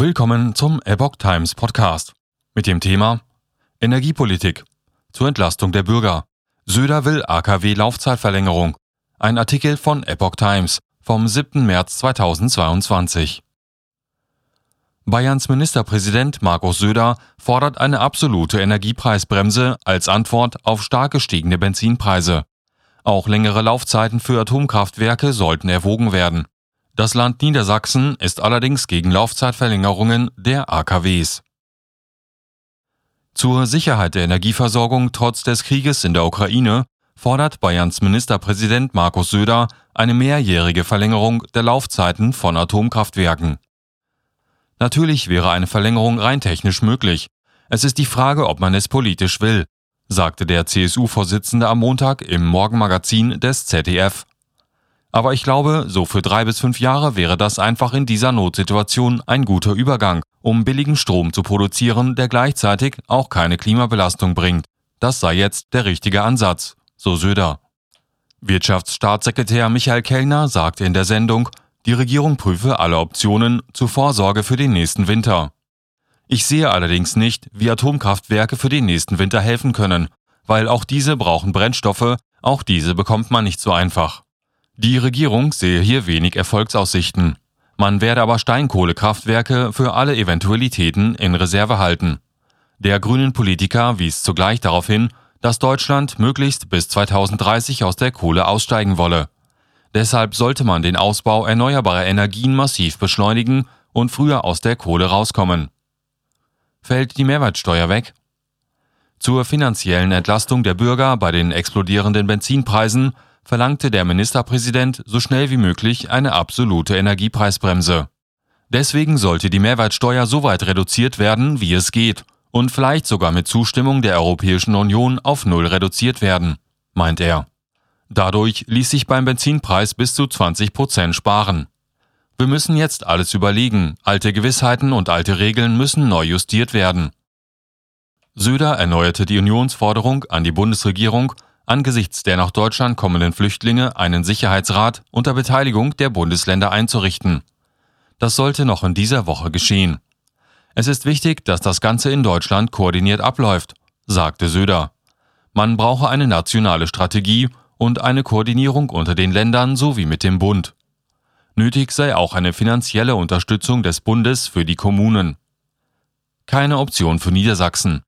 Willkommen zum Epoch Times Podcast mit dem Thema Energiepolitik zur Entlastung der Bürger. Söder will AKW Laufzeitverlängerung. Ein Artikel von Epoch Times vom 7. März 2022. Bayerns Ministerpräsident Markus Söder fordert eine absolute Energiepreisbremse als Antwort auf stark gestiegene Benzinpreise. Auch längere Laufzeiten für Atomkraftwerke sollten erwogen werden. Das Land Niedersachsen ist allerdings gegen Laufzeitverlängerungen der AKWs. Zur Sicherheit der Energieversorgung trotz des Krieges in der Ukraine fordert Bayerns Ministerpräsident Markus Söder eine mehrjährige Verlängerung der Laufzeiten von Atomkraftwerken. Natürlich wäre eine Verlängerung rein technisch möglich. Es ist die Frage, ob man es politisch will, sagte der CSU-Vorsitzende am Montag im Morgenmagazin des ZDF. Aber ich glaube, so für drei bis fünf Jahre wäre das einfach in dieser Notsituation ein guter Übergang, um billigen Strom zu produzieren, der gleichzeitig auch keine Klimabelastung bringt. Das sei jetzt der richtige Ansatz, so Söder. Wirtschaftsstaatssekretär Michael Kellner sagte in der Sendung, die Regierung prüfe alle Optionen zur Vorsorge für den nächsten Winter. Ich sehe allerdings nicht, wie Atomkraftwerke für den nächsten Winter helfen können, weil auch diese brauchen Brennstoffe, auch diese bekommt man nicht so einfach. Die Regierung sehe hier wenig Erfolgsaussichten. Man werde aber Steinkohlekraftwerke für alle Eventualitäten in Reserve halten. Der grünen Politiker wies zugleich darauf hin, dass Deutschland möglichst bis 2030 aus der Kohle aussteigen wolle. Deshalb sollte man den Ausbau erneuerbarer Energien massiv beschleunigen und früher aus der Kohle rauskommen. Fällt die Mehrwertsteuer weg? Zur finanziellen Entlastung der Bürger bei den explodierenden Benzinpreisen verlangte der Ministerpräsident so schnell wie möglich eine absolute Energiepreisbremse. Deswegen sollte die Mehrwertsteuer so weit reduziert werden, wie es geht, und vielleicht sogar mit Zustimmung der Europäischen Union auf Null reduziert werden, meint er. Dadurch ließ sich beim Benzinpreis bis zu 20 Prozent sparen. Wir müssen jetzt alles überlegen, alte Gewissheiten und alte Regeln müssen neu justiert werden. Söder erneuerte die Unionsforderung an die Bundesregierung angesichts der nach Deutschland kommenden Flüchtlinge einen Sicherheitsrat unter Beteiligung der Bundesländer einzurichten. Das sollte noch in dieser Woche geschehen. Es ist wichtig, dass das Ganze in Deutschland koordiniert abläuft, sagte Söder. Man brauche eine nationale Strategie und eine Koordinierung unter den Ländern sowie mit dem Bund. Nötig sei auch eine finanzielle Unterstützung des Bundes für die Kommunen. Keine Option für Niedersachsen.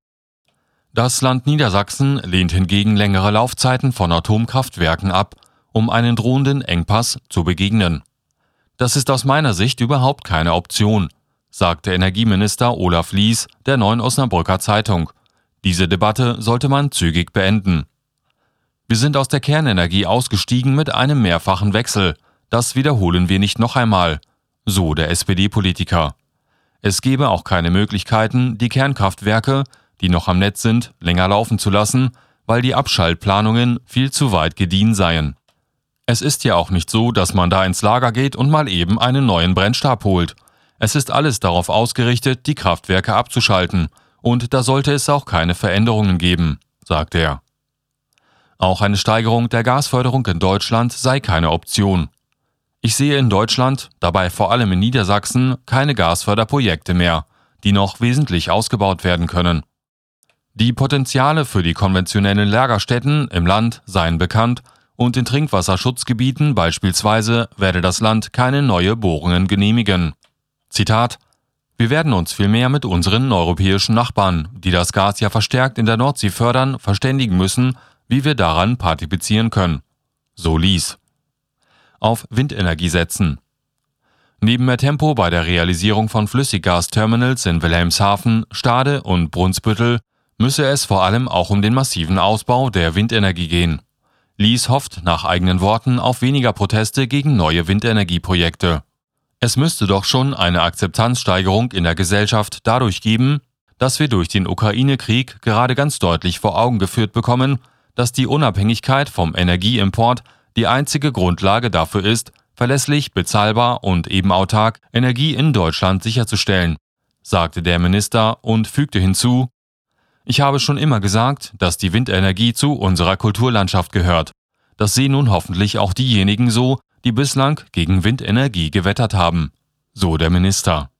Das Land Niedersachsen lehnt hingegen längere Laufzeiten von Atomkraftwerken ab, um einen drohenden Engpass zu begegnen. Das ist aus meiner Sicht überhaupt keine Option, sagte Energieminister Olaf Lies der Neuen Osnabrücker Zeitung. Diese Debatte sollte man zügig beenden. Wir sind aus der Kernenergie ausgestiegen mit einem mehrfachen Wechsel. Das wiederholen wir nicht noch einmal, so der SPD-Politiker. Es gebe auch keine Möglichkeiten, die Kernkraftwerke die noch am Netz sind, länger laufen zu lassen, weil die Abschaltplanungen viel zu weit gediehen seien. Es ist ja auch nicht so, dass man da ins Lager geht und mal eben einen neuen Brennstab holt. Es ist alles darauf ausgerichtet, die Kraftwerke abzuschalten, und da sollte es auch keine Veränderungen geben, sagt er. Auch eine Steigerung der Gasförderung in Deutschland sei keine Option. Ich sehe in Deutschland, dabei vor allem in Niedersachsen, keine Gasförderprojekte mehr, die noch wesentlich ausgebaut werden können. Die Potenziale für die konventionellen Lagerstätten im Land seien bekannt und in Trinkwasserschutzgebieten beispielsweise werde das Land keine neue Bohrungen genehmigen. Zitat Wir werden uns vielmehr mit unseren europäischen Nachbarn, die das Gas ja verstärkt in der Nordsee fördern, verständigen müssen, wie wir daran partizipieren können. So ließ. Auf Windenergie setzen. Neben mehr Tempo bei der Realisierung von Flüssiggasterminals in Wilhelmshaven, Stade und Brunsbüttel müsse es vor allem auch um den massiven Ausbau der Windenergie gehen. Lies hofft nach eigenen Worten auf weniger Proteste gegen neue Windenergieprojekte. Es müsste doch schon eine Akzeptanzsteigerung in der Gesellschaft dadurch geben, dass wir durch den Ukraine-Krieg gerade ganz deutlich vor Augen geführt bekommen, dass die Unabhängigkeit vom Energieimport die einzige Grundlage dafür ist, verlässlich, bezahlbar und eben autark Energie in Deutschland sicherzustellen, sagte der Minister und fügte hinzu, ich habe schon immer gesagt, dass die Windenergie zu unserer Kulturlandschaft gehört. Das sehen nun hoffentlich auch diejenigen so, die bislang gegen Windenergie gewettert haben. So der Minister.